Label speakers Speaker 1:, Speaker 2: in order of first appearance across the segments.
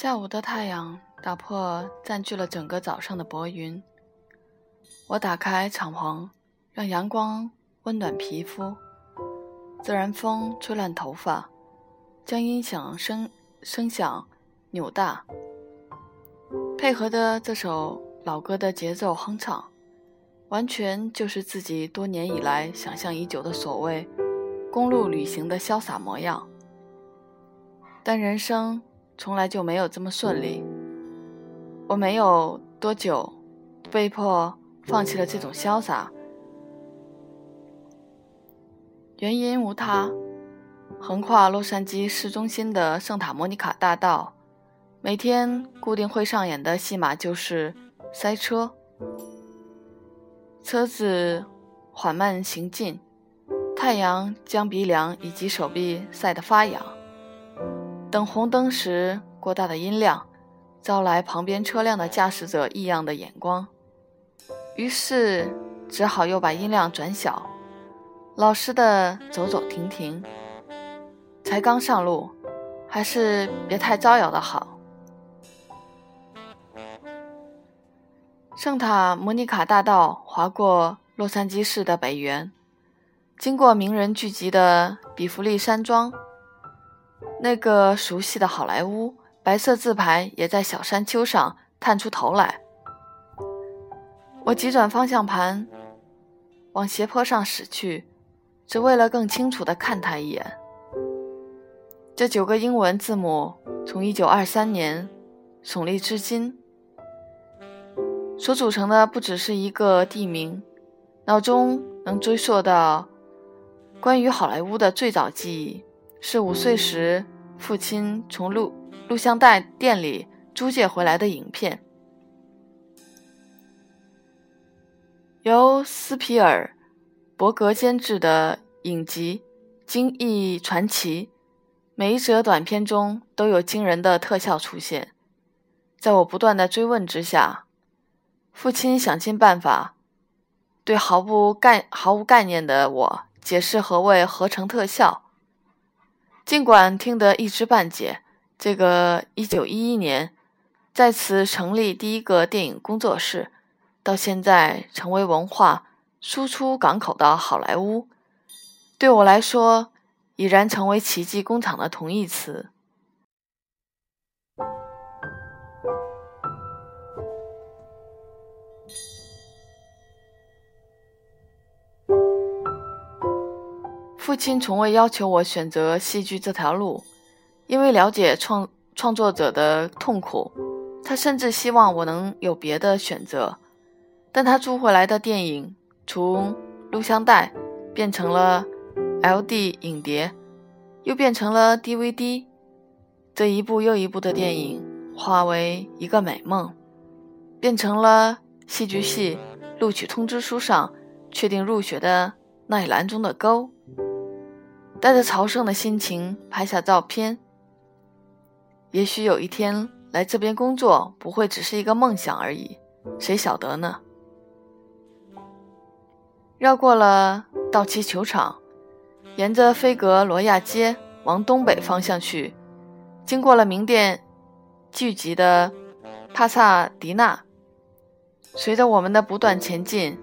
Speaker 1: 下午的太阳打破占据了整个早上的薄云。我打开敞篷，让阳光温暖皮肤，自然风吹乱头发，将音响声声响扭大，配合着这首老歌的节奏哼唱，完全就是自己多年以来想象已久的所谓公路旅行的潇洒模样。但人生从来就没有这么顺利。我没有多久，被迫放弃了这种潇洒。原因无他，横跨洛杉矶市中心的圣塔莫尼卡大道，每天固定会上演的戏码就是塞车，车子缓慢行进，太阳将鼻梁以及手臂晒得发痒。等红灯时，过大的音量招来旁边车辆的驾驶者异样的眼光，于是只好又把音量转小，老实的走走停停。才刚上路，还是别太招摇的好。圣塔莫尼卡大道划过洛杉矶市的北缘，经过名人聚集的比弗利山庄。那个熟悉的好莱坞白色字牌也在小山丘上探出头来。我急转方向盘，往斜坡上驶去，只为了更清楚地看他一眼。这九个英文字母从1923年耸立至今，所组成的不只是一个地名，脑中能追溯到关于好莱坞的最早记忆。是五岁时父亲从录录像带店里租借回来的影片，由斯皮尔伯格监制的影集《惊异传奇》，每一则短片中都有惊人的特效出现。在我不断的追问之下，父亲想尽办法对毫不概毫无概念的我解释何谓合成特效。尽管听得一知半解，这个1911年在此成立第一个电影工作室，到现在成为文化输出港口的好莱坞，对我来说已然成为奇迹工厂的同义词。父亲从未要求我选择戏剧这条路，因为了解创创作者的痛苦，他甚至希望我能有别的选择。但他租回来的电影从录像带变成了 LD 影碟，又变成了 DVD，这一部又一部的电影化为一个美梦，变成了戏剧系录取通知书上确定入学的那一栏中的勾。带着朝圣的心情拍下照片。也许有一天来这边工作不会只是一个梦想而已，谁晓得呢？绕过了道奇球场，沿着菲格罗亚街往东北方向去，经过了名店聚集的帕萨迪纳。随着我们的不断前进，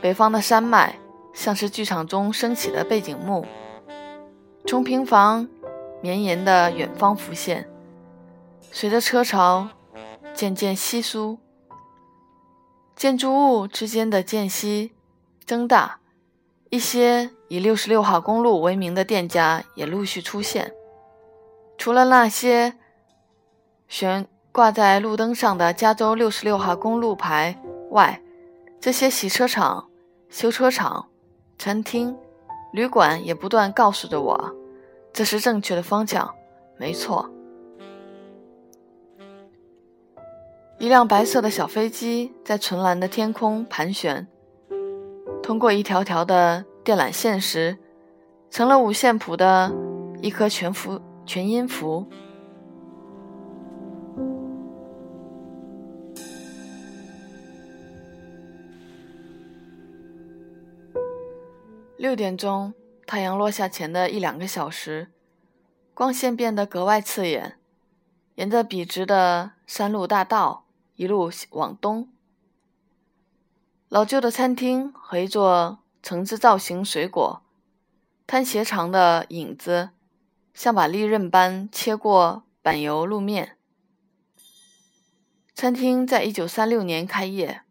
Speaker 1: 北方的山脉像是剧场中升起的背景幕。从平房绵延的远方浮现，随着车潮渐渐稀疏，建筑物之间的间隙增大，一些以六十六号公路为名的店家也陆续出现。除了那些悬挂在路灯上的加州六十六号公路牌外，这些洗车场、修车厂、餐厅。旅馆也不断告诉着我，这是正确的方向，没错。一辆白色的小飞机在纯蓝的天空盘旋，通过一条条的电缆线时，成了五线谱的一颗全符全音符。六点钟，太阳落下前的一两个小时，光线变得格外刺眼。沿着笔直的山路大道一路往东。老旧的餐厅和一座橙子造型水果摊斜长的影子，像把利刃般切过柏油路面。餐厅在一九三六年开业，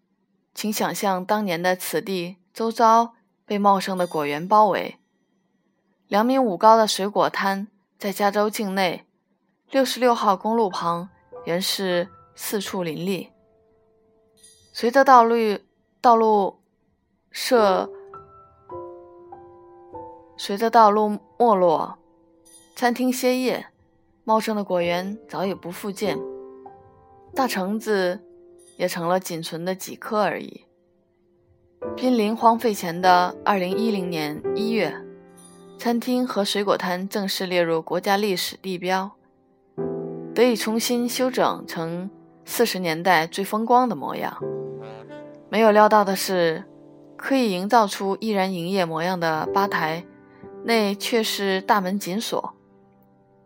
Speaker 1: 请想象当年的此地周遭被茂盛的果园包围。两米五高的水果摊在加州境内，六十六号公路旁原是四处林立。随着道路道路设，随着道路没落，餐厅歇业，茂盛的果园早已不复见。大橙子也成了仅存的几颗而已。濒临荒废前的二零一零年一月，餐厅和水果摊正式列入国家历史地标，得以重新修整成四十年代最风光的模样。没有料到的是，刻意营造出依然营业模样的吧台内却是大门紧锁，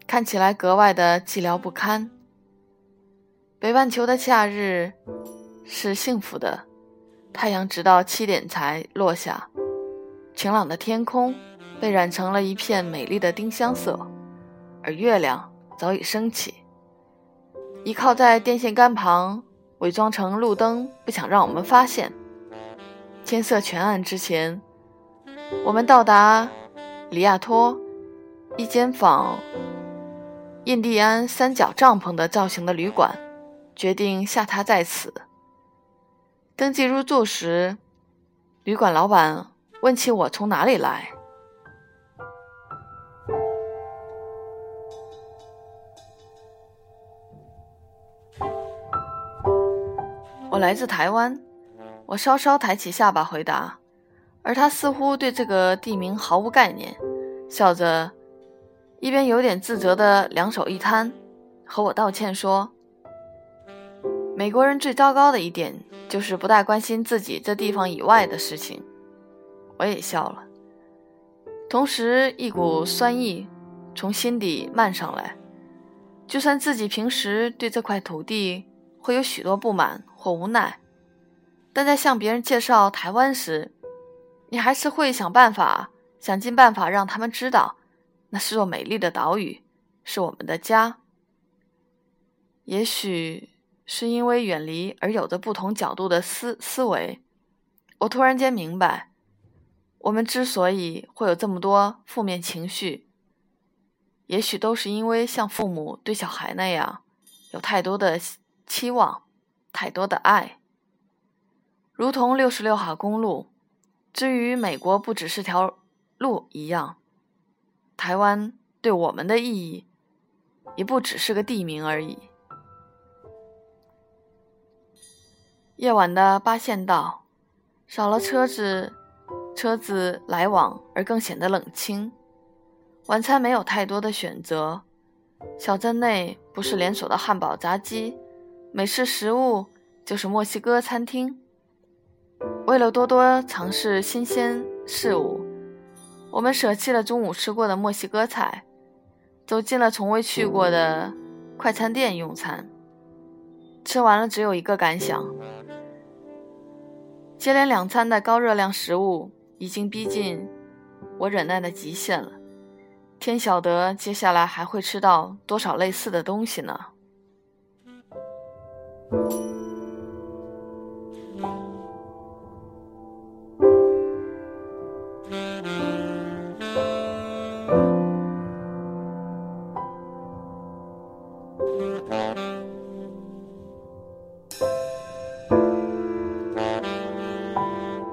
Speaker 1: 看起来格外的寂寥不堪。北半球的夏日是幸福的，太阳直到七点才落下，晴朗的天空被染成了一片美丽的丁香色，而月亮早已升起。依靠在电线杆旁，伪装成路灯，不想让我们发现。天色全暗之前，我们到达里亚托一间仿印第安三角帐篷的造型的旅馆。决定下榻在此。登记入住时，旅馆老板问起我从哪里来。我来自台湾。我稍稍抬起下巴回答，而他似乎对这个地名毫无概念，笑着，一边有点自责的两手一摊，和我道歉说。美国人最糟糕的一点就是不太关心自己这地方以外的事情。我也笑了，同时一股酸意从心底漫上来。就算自己平时对这块土地会有许多不满或无奈，但在向别人介绍台湾时，你还是会想办法，想尽办法让他们知道，那是座美丽的岛屿，是我们的家。也许。是因为远离而有着不同角度的思思维，我突然间明白，我们之所以会有这么多负面情绪，也许都是因为像父母对小孩那样，有太多的期望，太多的爱。如同六十六号公路，至于美国不只是条路一样，台湾对我们的意义，也不只是个地名而已。夜晚的八线道，少了车子，车子来往而更显得冷清。晚餐没有太多的选择，小镇内不是连锁的汉堡、炸鸡、美式食物，就是墨西哥餐厅。为了多多尝试新鲜事物，我们舍弃了中午吃过的墨西哥菜，走进了从未去过的快餐店用餐。吃完了，只有一个感想。接连两餐的高热量食物已经逼近我忍耐的极限了，天晓得接下来还会吃到多少类似的东西呢？